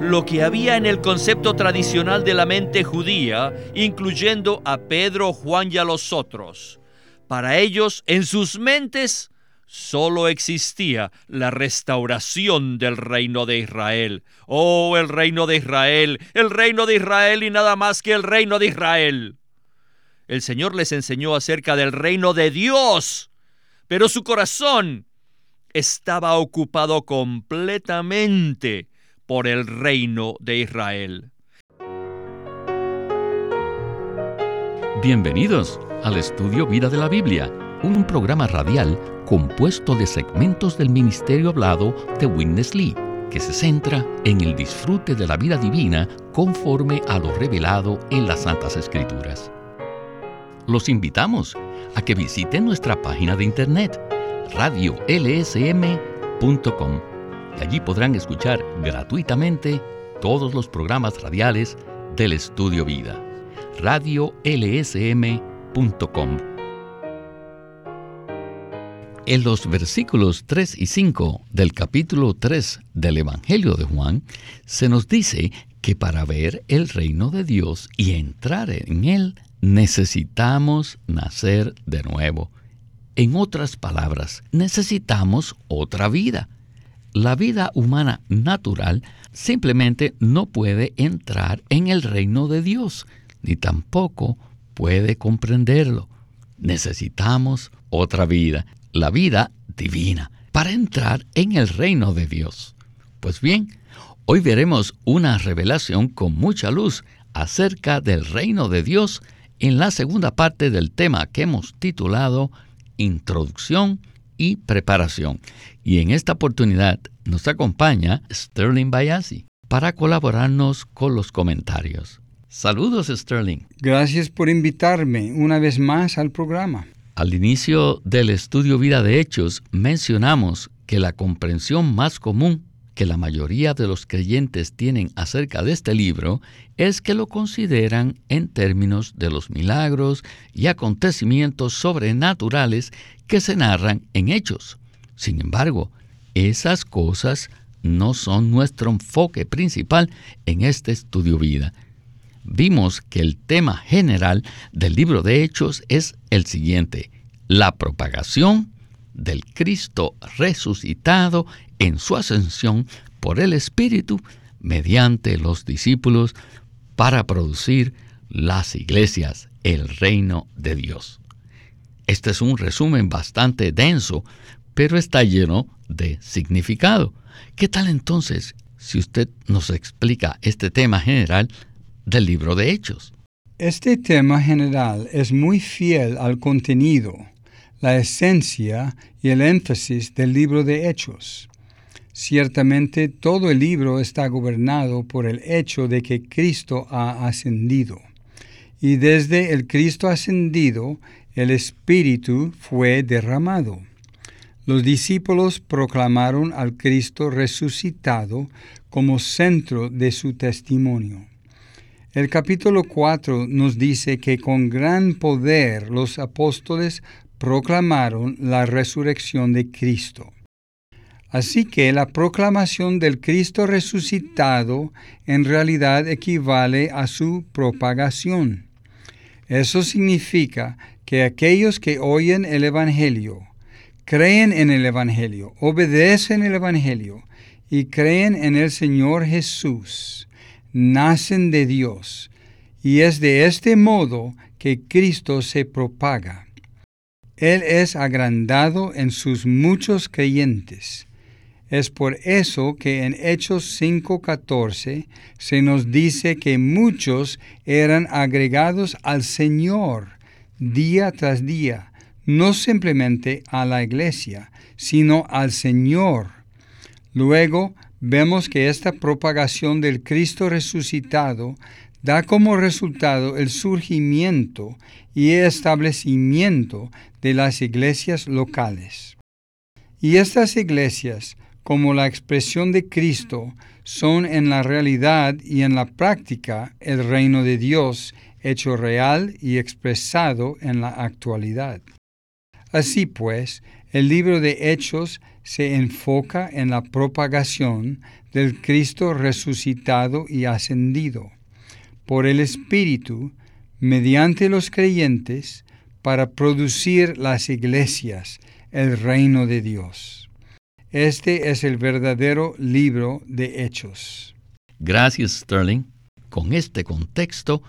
lo que había en el concepto tradicional de la mente judía, incluyendo a Pedro, Juan y a los otros. Para ellos, en sus mentes, solo existía la restauración del reino de Israel. Oh, el reino de Israel, el reino de Israel y nada más que el reino de Israel. El Señor les enseñó acerca del reino de Dios, pero su corazón estaba ocupado completamente por el reino de Israel. Bienvenidos al estudio Vida de la Biblia, un programa radial compuesto de segmentos del ministerio hablado de Witness Lee, que se centra en el disfrute de la vida divina conforme a lo revelado en las Santas Escrituras. Los invitamos a que visiten nuestra página de internet radiolsm.com. Allí podrán escuchar gratuitamente todos los programas radiales del Estudio Vida. radiolsm.com. En los versículos 3 y 5 del capítulo 3 del Evangelio de Juan, se nos dice que para ver el reino de Dios y entrar en él, necesitamos nacer de nuevo. En otras palabras, necesitamos otra vida. La vida humana natural simplemente no puede entrar en el reino de Dios, ni tampoco puede comprenderlo. Necesitamos otra vida, la vida divina, para entrar en el reino de Dios. Pues bien, hoy veremos una revelación con mucha luz acerca del reino de Dios en la segunda parte del tema que hemos titulado introducción y preparación. Y en esta oportunidad nos acompaña Sterling Bayasi para colaborarnos con los comentarios. Saludos Sterling. Gracias por invitarme una vez más al programa. Al inicio del estudio Vida de Hechos mencionamos que la comprensión más común que la mayoría de los creyentes tienen acerca de este libro es que lo consideran en términos de los milagros y acontecimientos sobrenaturales que se narran en hechos. Sin embargo, esas cosas no son nuestro enfoque principal en este estudio vida. Vimos que el tema general del libro de Hechos es el siguiente, la propagación del Cristo resucitado en su ascensión por el Espíritu mediante los discípulos para producir las iglesias, el reino de Dios. Este es un resumen bastante denso, pero está lleno de significado. ¿Qué tal entonces si usted nos explica este tema general del libro de Hechos? Este tema general es muy fiel al contenido la esencia y el énfasis del libro de Hechos. Ciertamente todo el libro está gobernado por el hecho de que Cristo ha ascendido. Y desde el Cristo ascendido, el Espíritu fue derramado. Los discípulos proclamaron al Cristo resucitado como centro de su testimonio. El capítulo 4 nos dice que con gran poder los apóstoles proclamaron la resurrección de Cristo. Así que la proclamación del Cristo resucitado en realidad equivale a su propagación. Eso significa que aquellos que oyen el Evangelio, creen en el Evangelio, obedecen el Evangelio y creen en el Señor Jesús, nacen de Dios, y es de este modo que Cristo se propaga. Él es agrandado en sus muchos creyentes. Es por eso que en Hechos 5:14 se nos dice que muchos eran agregados al Señor día tras día, no simplemente a la iglesia, sino al Señor. Luego vemos que esta propagación del Cristo resucitado da como resultado el surgimiento y establecimiento de las iglesias locales. Y estas iglesias, como la expresión de Cristo, son en la realidad y en la práctica el reino de Dios hecho real y expresado en la actualidad. Así pues, el libro de Hechos se enfoca en la propagación del Cristo resucitado y ascendido por el Espíritu mediante los creyentes para producir las iglesias, el reino de Dios. Este es el verdadero libro de Hechos. Gracias, Sterling. Con este contexto,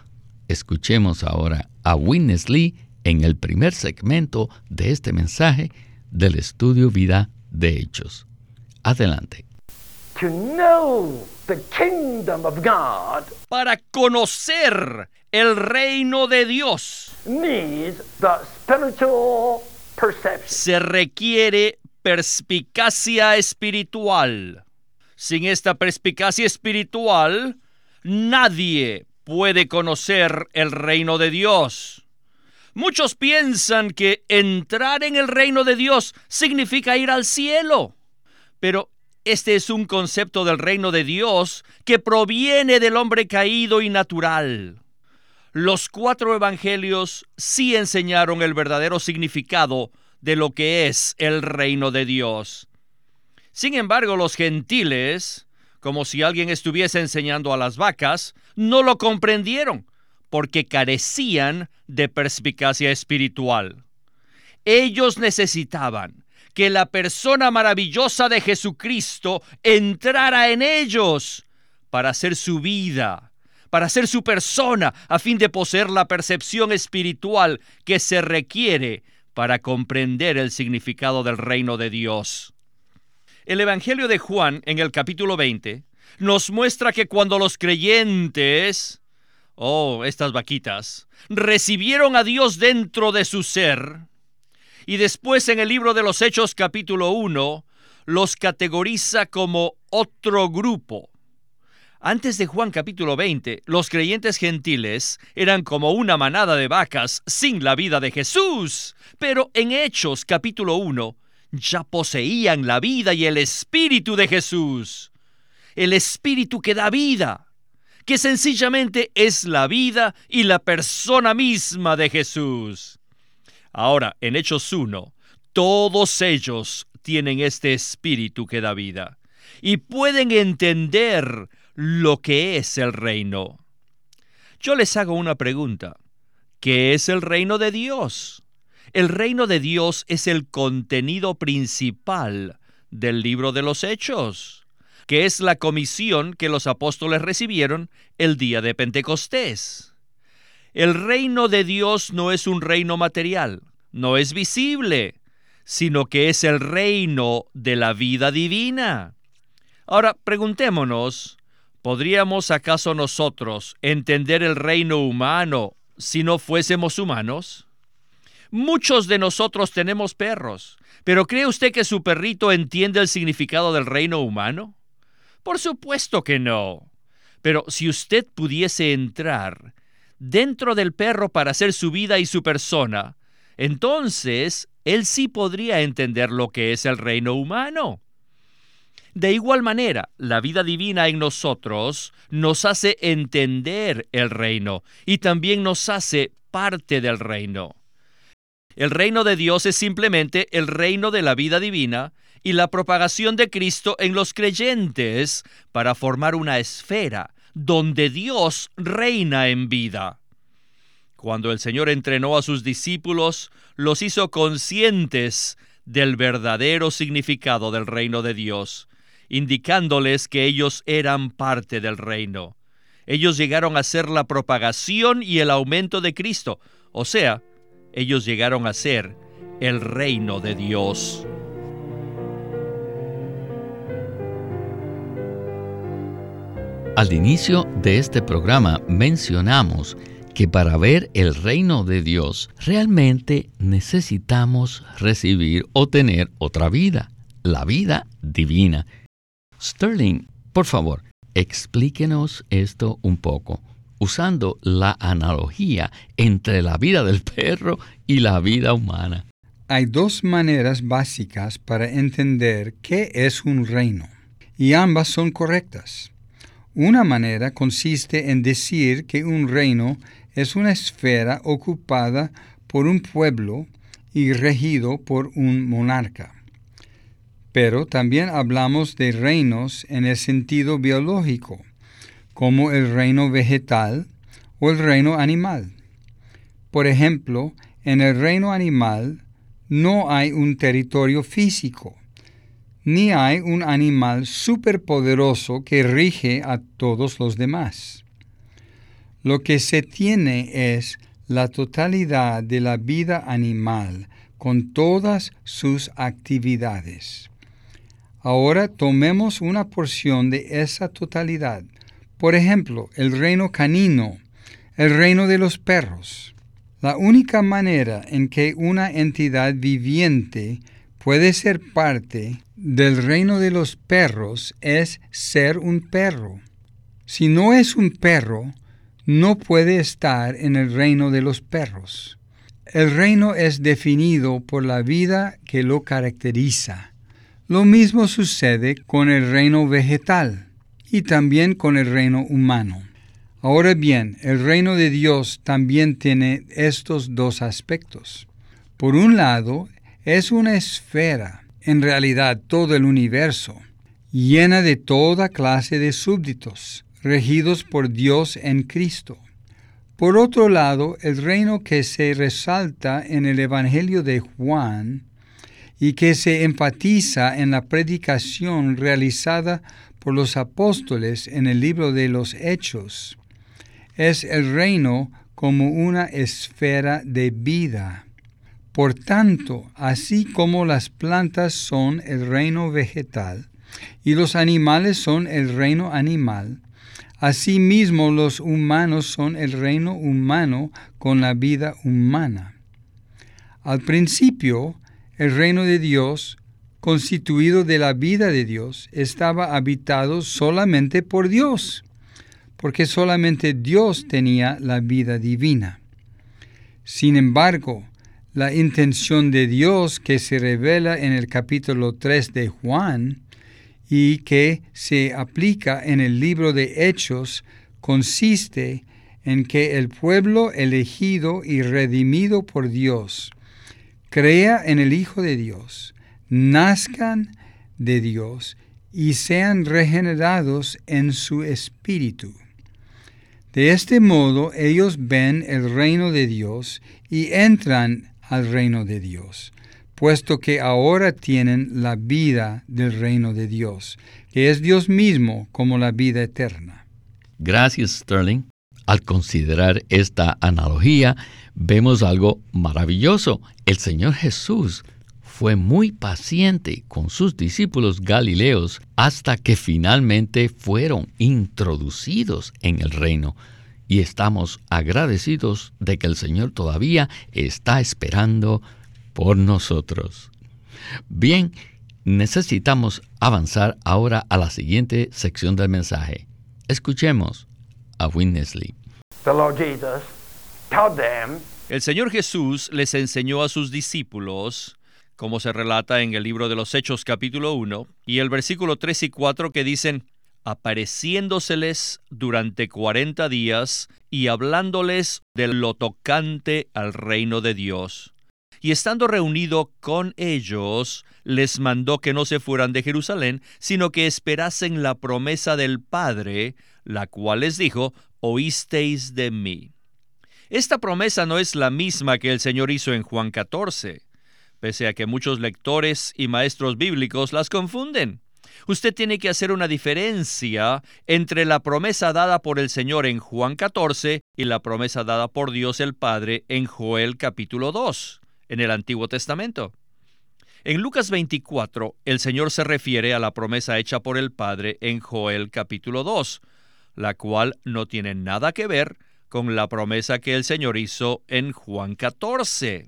escuchemos ahora a Witness Lee en el primer segmento de este mensaje del estudio Vida de Hechos. Adelante. Para conocer el reino de Dios se requiere perspicacia espiritual. Sin esta perspicacia espiritual, nadie puede conocer el reino de Dios. Muchos piensan que entrar en el reino de Dios significa ir al cielo, pero este es un concepto del reino de Dios que proviene del hombre caído y natural. Los cuatro evangelios sí enseñaron el verdadero significado de lo que es el reino de Dios. Sin embargo, los gentiles, como si alguien estuviese enseñando a las vacas, no lo comprendieron porque carecían de perspicacia espiritual. Ellos necesitaban que la persona maravillosa de Jesucristo entrara en ellos para hacer su vida, para ser su persona, a fin de poseer la percepción espiritual que se requiere para comprender el significado del reino de Dios. El Evangelio de Juan, en el capítulo 20, nos muestra que cuando los creyentes, oh, estas vaquitas, recibieron a Dios dentro de su ser, y después en el libro de los Hechos capítulo 1, los categoriza como otro grupo. Antes de Juan capítulo 20, los creyentes gentiles eran como una manada de vacas sin la vida de Jesús. Pero en Hechos capítulo 1 ya poseían la vida y el espíritu de Jesús. El espíritu que da vida, que sencillamente es la vida y la persona misma de Jesús. Ahora, en Hechos 1, todos ellos tienen este espíritu que da vida y pueden entender lo que es el reino. Yo les hago una pregunta. ¿Qué es el reino de Dios? El reino de Dios es el contenido principal del libro de los Hechos, que es la comisión que los apóstoles recibieron el día de Pentecostés. El reino de Dios no es un reino material, no es visible, sino que es el reino de la vida divina. Ahora preguntémonos, ¿Podríamos acaso nosotros entender el reino humano si no fuésemos humanos? Muchos de nosotros tenemos perros, pero ¿cree usted que su perrito entiende el significado del reino humano? Por supuesto que no. Pero si usted pudiese entrar dentro del perro para hacer su vida y su persona, entonces él sí podría entender lo que es el reino humano. De igual manera, la vida divina en nosotros nos hace entender el reino y también nos hace parte del reino. El reino de Dios es simplemente el reino de la vida divina y la propagación de Cristo en los creyentes para formar una esfera donde Dios reina en vida. Cuando el Señor entrenó a sus discípulos, los hizo conscientes del verdadero significado del reino de Dios indicándoles que ellos eran parte del reino. Ellos llegaron a ser la propagación y el aumento de Cristo, o sea, ellos llegaron a ser el reino de Dios. Al inicio de este programa mencionamos que para ver el reino de Dios realmente necesitamos recibir o tener otra vida, la vida divina. Sterling, por favor, explíquenos esto un poco, usando la analogía entre la vida del perro y la vida humana. Hay dos maneras básicas para entender qué es un reino, y ambas son correctas. Una manera consiste en decir que un reino es una esfera ocupada por un pueblo y regido por un monarca. Pero también hablamos de reinos en el sentido biológico, como el reino vegetal o el reino animal. Por ejemplo, en el reino animal no hay un territorio físico, ni hay un animal superpoderoso que rige a todos los demás. Lo que se tiene es la totalidad de la vida animal con todas sus actividades. Ahora tomemos una porción de esa totalidad. Por ejemplo, el reino canino, el reino de los perros. La única manera en que una entidad viviente puede ser parte del reino de los perros es ser un perro. Si no es un perro, no puede estar en el reino de los perros. El reino es definido por la vida que lo caracteriza. Lo mismo sucede con el reino vegetal y también con el reino humano. Ahora bien, el reino de Dios también tiene estos dos aspectos. Por un lado, es una esfera, en realidad todo el universo, llena de toda clase de súbditos, regidos por Dios en Cristo. Por otro lado, el reino que se resalta en el Evangelio de Juan y que se enfatiza en la predicación realizada por los apóstoles en el libro de los Hechos, es el reino como una esfera de vida. Por tanto, así como las plantas son el reino vegetal y los animales son el reino animal, Asimismo, los humanos son el reino humano con la vida humana. Al principio, el reino de Dios, constituido de la vida de Dios, estaba habitado solamente por Dios, porque solamente Dios tenía la vida divina. Sin embargo, la intención de Dios que se revela en el capítulo 3 de Juan y que se aplica en el libro de Hechos consiste en que el pueblo elegido y redimido por Dios crea en el Hijo de Dios, nazcan de Dios y sean regenerados en su espíritu. De este modo ellos ven el reino de Dios y entran al reino de Dios puesto que ahora tienen la vida del reino de Dios, que es Dios mismo como la vida eterna. Gracias, Sterling. Al considerar esta analogía, vemos algo maravilloso. El Señor Jesús fue muy paciente con sus discípulos galileos hasta que finalmente fueron introducidos en el reino. Y estamos agradecidos de que el Señor todavía está esperando por nosotros. Bien, necesitamos avanzar ahora a la siguiente sección del mensaje. Escuchemos a Winnesley. El Señor Jesús les enseñó a sus discípulos, como se relata en el libro de los Hechos capítulo 1, y el versículo 3 y 4 que dicen, apareciéndoseles durante cuarenta días y hablándoles de lo tocante al reino de Dios y estando reunido con ellos, les mandó que no se fueran de Jerusalén, sino que esperasen la promesa del Padre, la cual les dijo, oísteis de mí. Esta promesa no es la misma que el Señor hizo en Juan 14, pese a que muchos lectores y maestros bíblicos las confunden. Usted tiene que hacer una diferencia entre la promesa dada por el Señor en Juan 14 y la promesa dada por Dios el Padre en Joel capítulo 2 en el Antiguo Testamento. En Lucas 24, el Señor se refiere a la promesa hecha por el Padre en Joel capítulo 2, la cual no tiene nada que ver con la promesa que el Señor hizo en Juan 14.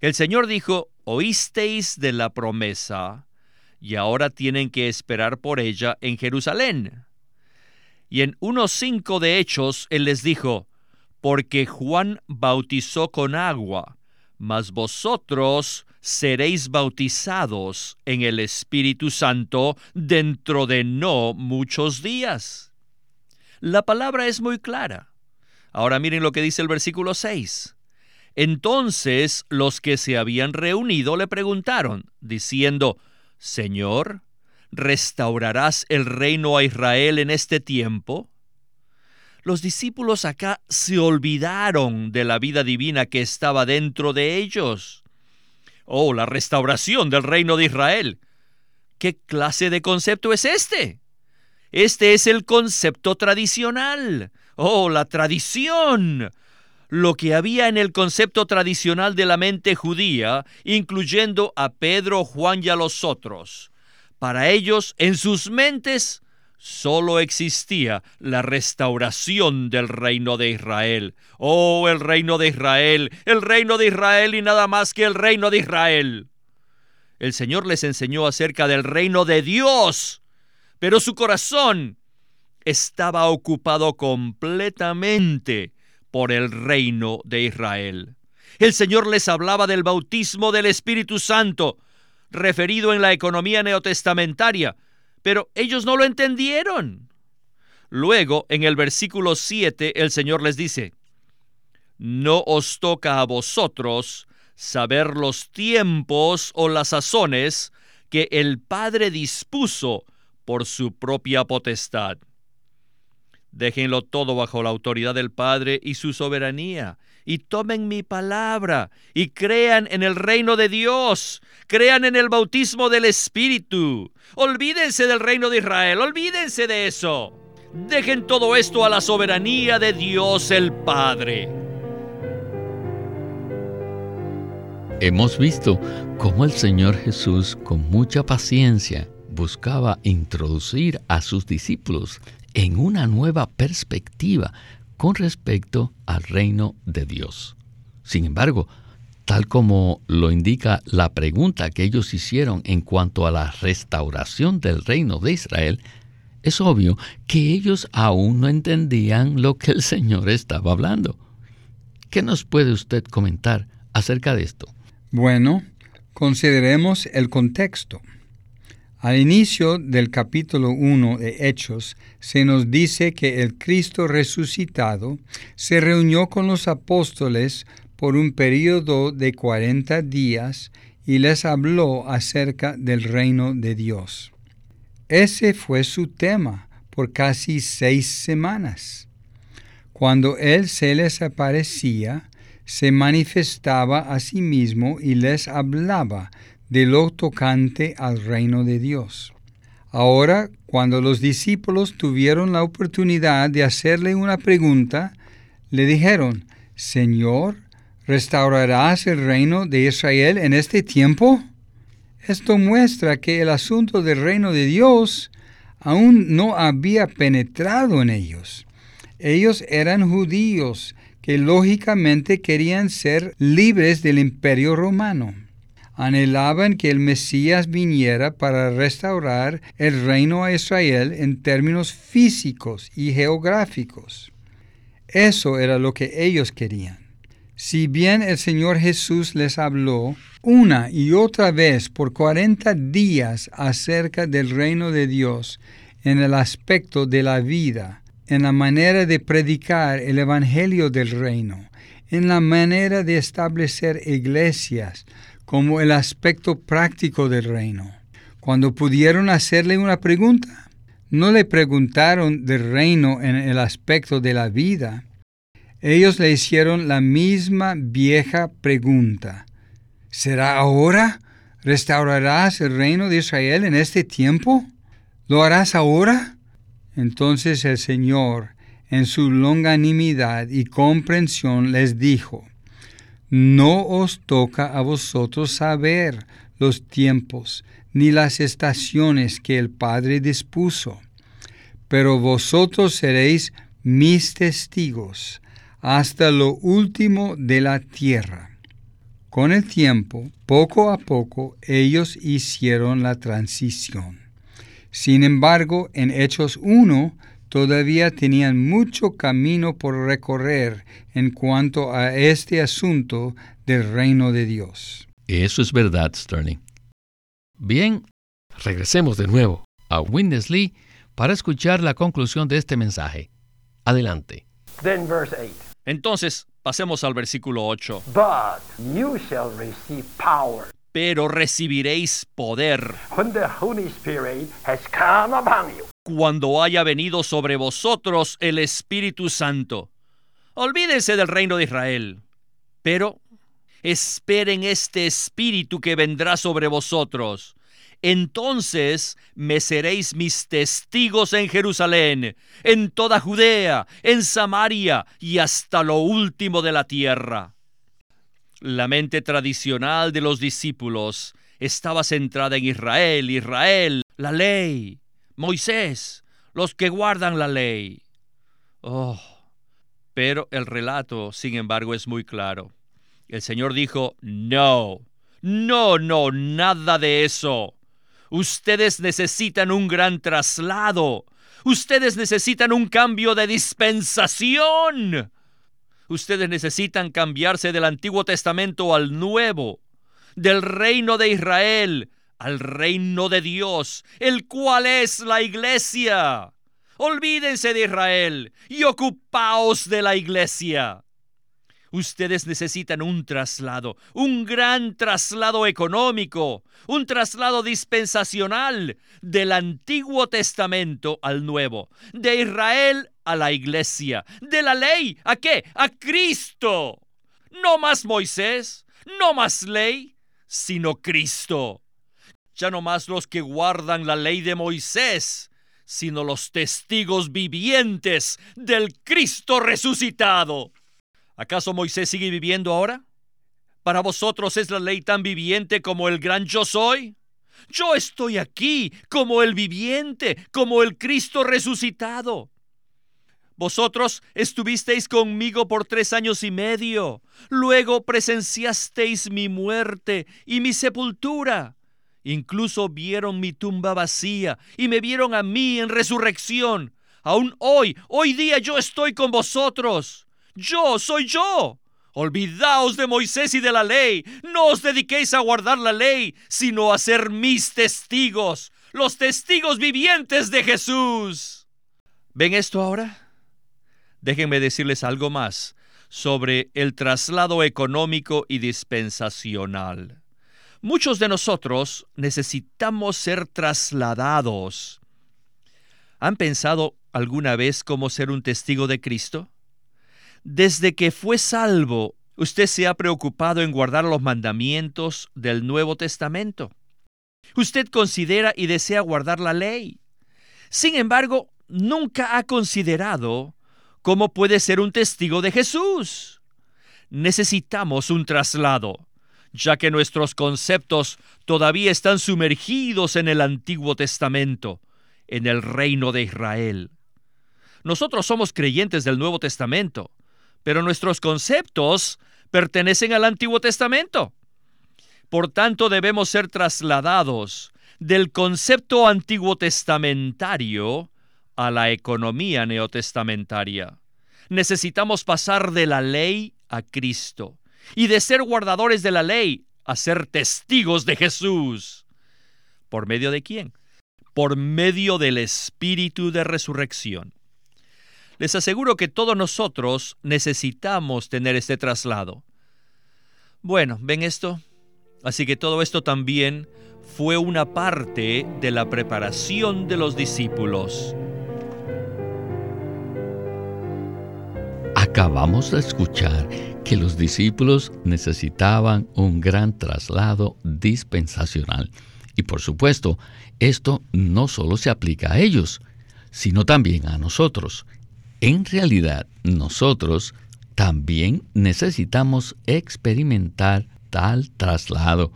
El Señor dijo, oísteis de la promesa, y ahora tienen que esperar por ella en Jerusalén. Y en unos cinco de Hechos, Él les dijo, porque Juan bautizó con agua, mas vosotros seréis bautizados en el Espíritu Santo dentro de no muchos días. La palabra es muy clara. Ahora miren lo que dice el versículo 6. Entonces los que se habían reunido le preguntaron, diciendo, Señor, ¿restaurarás el reino a Israel en este tiempo? Los discípulos acá se olvidaron de la vida divina que estaba dentro de ellos. Oh, la restauración del reino de Israel. ¿Qué clase de concepto es este? Este es el concepto tradicional. Oh, la tradición. Lo que había en el concepto tradicional de la mente judía, incluyendo a Pedro, Juan y a los otros. Para ellos, en sus mentes, solo existía la restauración del reino de Israel. Oh, el reino de Israel, el reino de Israel y nada más que el reino de Israel. El Señor les enseñó acerca del reino de Dios pero su corazón estaba ocupado completamente por el reino de Israel. El Señor les hablaba del bautismo del Espíritu Santo, referido en la economía neotestamentaria, pero ellos no lo entendieron. Luego, en el versículo 7, el Señor les dice, No os toca a vosotros saber los tiempos o las sazones que el Padre dispuso por su propia potestad. Déjenlo todo bajo la autoridad del Padre y su soberanía, y tomen mi palabra, y crean en el reino de Dios, crean en el bautismo del Espíritu. Olvídense del reino de Israel, olvídense de eso. Dejen todo esto a la soberanía de Dios el Padre. Hemos visto cómo el Señor Jesús, con mucha paciencia, buscaba introducir a sus discípulos en una nueva perspectiva con respecto al reino de Dios. Sin embargo, tal como lo indica la pregunta que ellos hicieron en cuanto a la restauración del reino de Israel, es obvio que ellos aún no entendían lo que el Señor estaba hablando. ¿Qué nos puede usted comentar acerca de esto? Bueno, consideremos el contexto. Al inicio del capítulo 1 de Hechos se nos dice que el Cristo resucitado se reunió con los apóstoles por un periodo de 40 días y les habló acerca del reino de Dios. Ese fue su tema por casi seis semanas. Cuando Él se les aparecía, se manifestaba a sí mismo y les hablaba de lo tocante al reino de Dios. Ahora, cuando los discípulos tuvieron la oportunidad de hacerle una pregunta, le dijeron, Señor, ¿restaurarás el reino de Israel en este tiempo? Esto muestra que el asunto del reino de Dios aún no había penetrado en ellos. Ellos eran judíos que lógicamente querían ser libres del imperio romano anhelaban que el Mesías viniera para restaurar el reino a Israel en términos físicos y geográficos. Eso era lo que ellos querían. Si bien el Señor Jesús les habló una y otra vez por cuarenta días acerca del reino de Dios en el aspecto de la vida, en la manera de predicar el Evangelio del reino, en la manera de establecer iglesias, como el aspecto práctico del reino. Cuando pudieron hacerle una pregunta, no le preguntaron del reino en el aspecto de la vida. Ellos le hicieron la misma vieja pregunta. ¿Será ahora? ¿Restaurarás el reino de Israel en este tiempo? ¿Lo harás ahora? Entonces el Señor, en su longanimidad y comprensión, les dijo, no os toca a vosotros saber los tiempos ni las estaciones que el Padre dispuso, pero vosotros seréis mis testigos hasta lo último de la tierra. Con el tiempo, poco a poco, ellos hicieron la transición. Sin embargo, en Hechos 1 todavía tenían mucho camino por recorrer en cuanto a este asunto del reino de Dios. Eso es verdad, Sterling. Bien, regresemos de nuevo a Witness Lee para escuchar la conclusión de este mensaje. Adelante. Entonces, pasemos al versículo 8. pero recibiréis poder when the Holy Spirit has come upon you. Cuando haya venido sobre vosotros el Espíritu Santo. Olvídense del reino de Israel, pero esperen este Espíritu que vendrá sobre vosotros. Entonces me seréis mis testigos en Jerusalén, en toda Judea, en Samaria y hasta lo último de la tierra. La mente tradicional de los discípulos estaba centrada en Israel, Israel, la ley, Moisés, los que guardan la ley. Oh, pero el relato, sin embargo, es muy claro. El Señor dijo, no, no, no, nada de eso. Ustedes necesitan un gran traslado. Ustedes necesitan un cambio de dispensación. Ustedes necesitan cambiarse del Antiguo Testamento al Nuevo, del reino de Israel al reino de Dios, el cual es la iglesia. Olvídense de Israel y ocupaos de la iglesia. Ustedes necesitan un traslado, un gran traslado económico, un traslado dispensacional del Antiguo Testamento al Nuevo, de Israel a la iglesia, de la ley a qué? A Cristo. No más Moisés, no más ley, sino Cristo. Ya no más los que guardan la ley de Moisés, sino los testigos vivientes del Cristo resucitado. ¿Acaso Moisés sigue viviendo ahora? ¿Para vosotros es la ley tan viviente como el gran yo soy? Yo estoy aquí como el viviente, como el Cristo resucitado. Vosotros estuvisteis conmigo por tres años y medio. Luego presenciasteis mi muerte y mi sepultura. Incluso vieron mi tumba vacía y me vieron a mí en resurrección. Aún hoy, hoy día yo estoy con vosotros. Yo soy yo. Olvidaos de Moisés y de la ley. No os dediquéis a guardar la ley, sino a ser mis testigos, los testigos vivientes de Jesús. ¿Ven esto ahora? Déjenme decirles algo más sobre el traslado económico y dispensacional. Muchos de nosotros necesitamos ser trasladados. ¿Han pensado alguna vez cómo ser un testigo de Cristo? Desde que fue salvo, usted se ha preocupado en guardar los mandamientos del Nuevo Testamento. Usted considera y desea guardar la ley. Sin embargo, nunca ha considerado cómo puede ser un testigo de Jesús. Necesitamos un traslado, ya que nuestros conceptos todavía están sumergidos en el Antiguo Testamento, en el reino de Israel. Nosotros somos creyentes del Nuevo Testamento, pero nuestros conceptos pertenecen al Antiguo Testamento. Por tanto, debemos ser trasladados del concepto antiguo testamentario a la economía neotestamentaria. Necesitamos pasar de la ley a Cristo y de ser guardadores de la ley a ser testigos de Jesús. ¿Por medio de quién? Por medio del Espíritu de resurrección. Les aseguro que todos nosotros necesitamos tener este traslado. Bueno, ¿ven esto? Así que todo esto también fue una parte de la preparación de los discípulos. Acabamos de escuchar que los discípulos necesitaban un gran traslado dispensacional. Y por supuesto, esto no solo se aplica a ellos, sino también a nosotros. En realidad, nosotros también necesitamos experimentar tal traslado.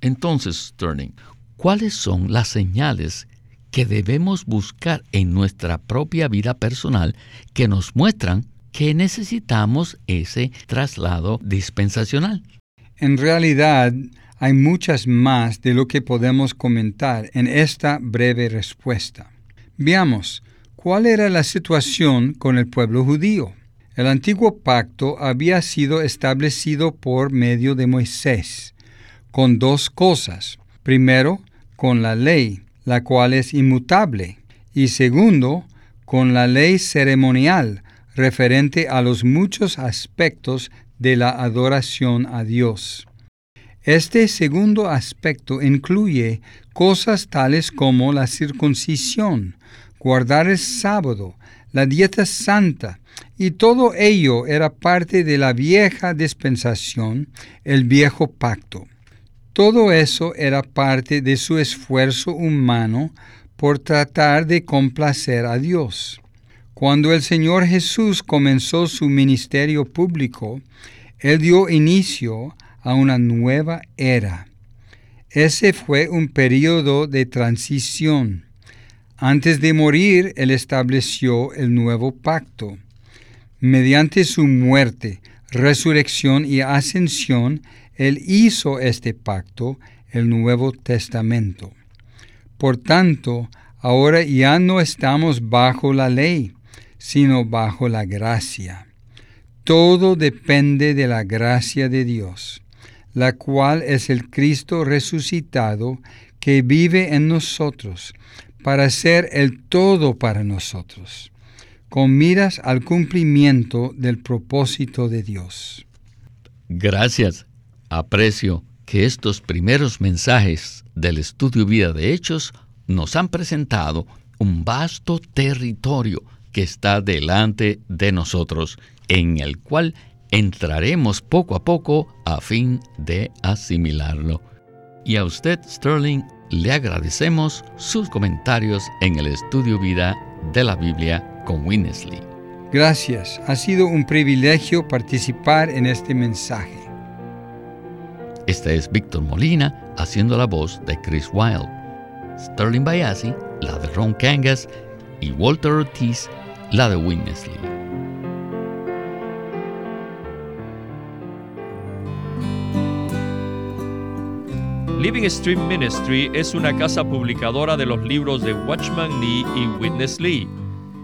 Entonces, Sterling, ¿cuáles son las señales que debemos buscar en nuestra propia vida personal que nos muestran que necesitamos ese traslado dispensacional? En realidad, hay muchas más de lo que podemos comentar en esta breve respuesta. Veamos, ¿Cuál era la situación con el pueblo judío? El antiguo pacto había sido establecido por medio de Moisés, con dos cosas. Primero, con la ley, la cual es inmutable, y segundo, con la ley ceremonial, referente a los muchos aspectos de la adoración a Dios. Este segundo aspecto incluye cosas tales como la circuncisión, guardar el sábado, la dieta santa, y todo ello era parte de la vieja dispensación, el viejo pacto. Todo eso era parte de su esfuerzo humano por tratar de complacer a Dios. Cuando el Señor Jesús comenzó su ministerio público, Él dio inicio a una nueva era. Ese fue un periodo de transición. Antes de morir, Él estableció el nuevo pacto. Mediante su muerte, resurrección y ascensión, Él hizo este pacto, el Nuevo Testamento. Por tanto, ahora ya no estamos bajo la ley, sino bajo la gracia. Todo depende de la gracia de Dios, la cual es el Cristo resucitado que vive en nosotros, para ser el todo para nosotros con miras al cumplimiento del propósito de Dios. Gracias. Aprecio que estos primeros mensajes del estudio Vida de Hechos nos han presentado un vasto territorio que está delante de nosotros, en el cual entraremos poco a poco a fin de asimilarlo. Y a usted, Sterling, le agradecemos sus comentarios en el estudio Vida de la Biblia con Winnesley. Gracias, ha sido un privilegio participar en este mensaje. Este es Víctor Molina haciendo la voz de Chris Wilde, Sterling Bayasi, la de Ron Kangas y Walter Ortiz, la de Winnesley. Living Stream Ministry es una casa publicadora de los libros de Watchman Nee y Witness Lee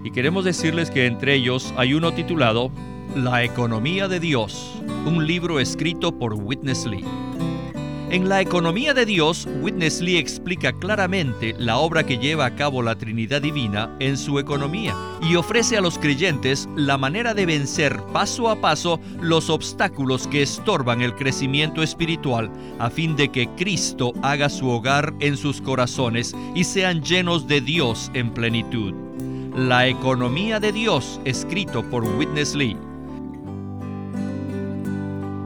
y queremos decirles que entre ellos hay uno titulado La economía de Dios, un libro escrito por Witness Lee. En La economía de Dios, Witness Lee explica claramente la obra que lleva a cabo la Trinidad Divina en su economía y ofrece a los creyentes la manera de vencer paso a paso los obstáculos que estorban el crecimiento espiritual a fin de que Cristo haga su hogar en sus corazones y sean llenos de Dios en plenitud. La economía de Dios, escrito por Witness Lee.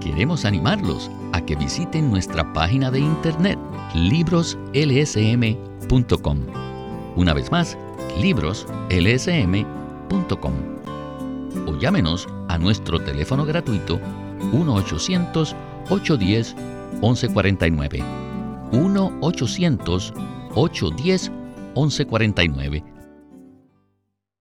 Queremos animarlos a que visiten nuestra página de internet libroslsm.com. Una vez más, libroslsm.com. O llámenos a nuestro teléfono gratuito 1-800-810-1149. 1-800-810-1149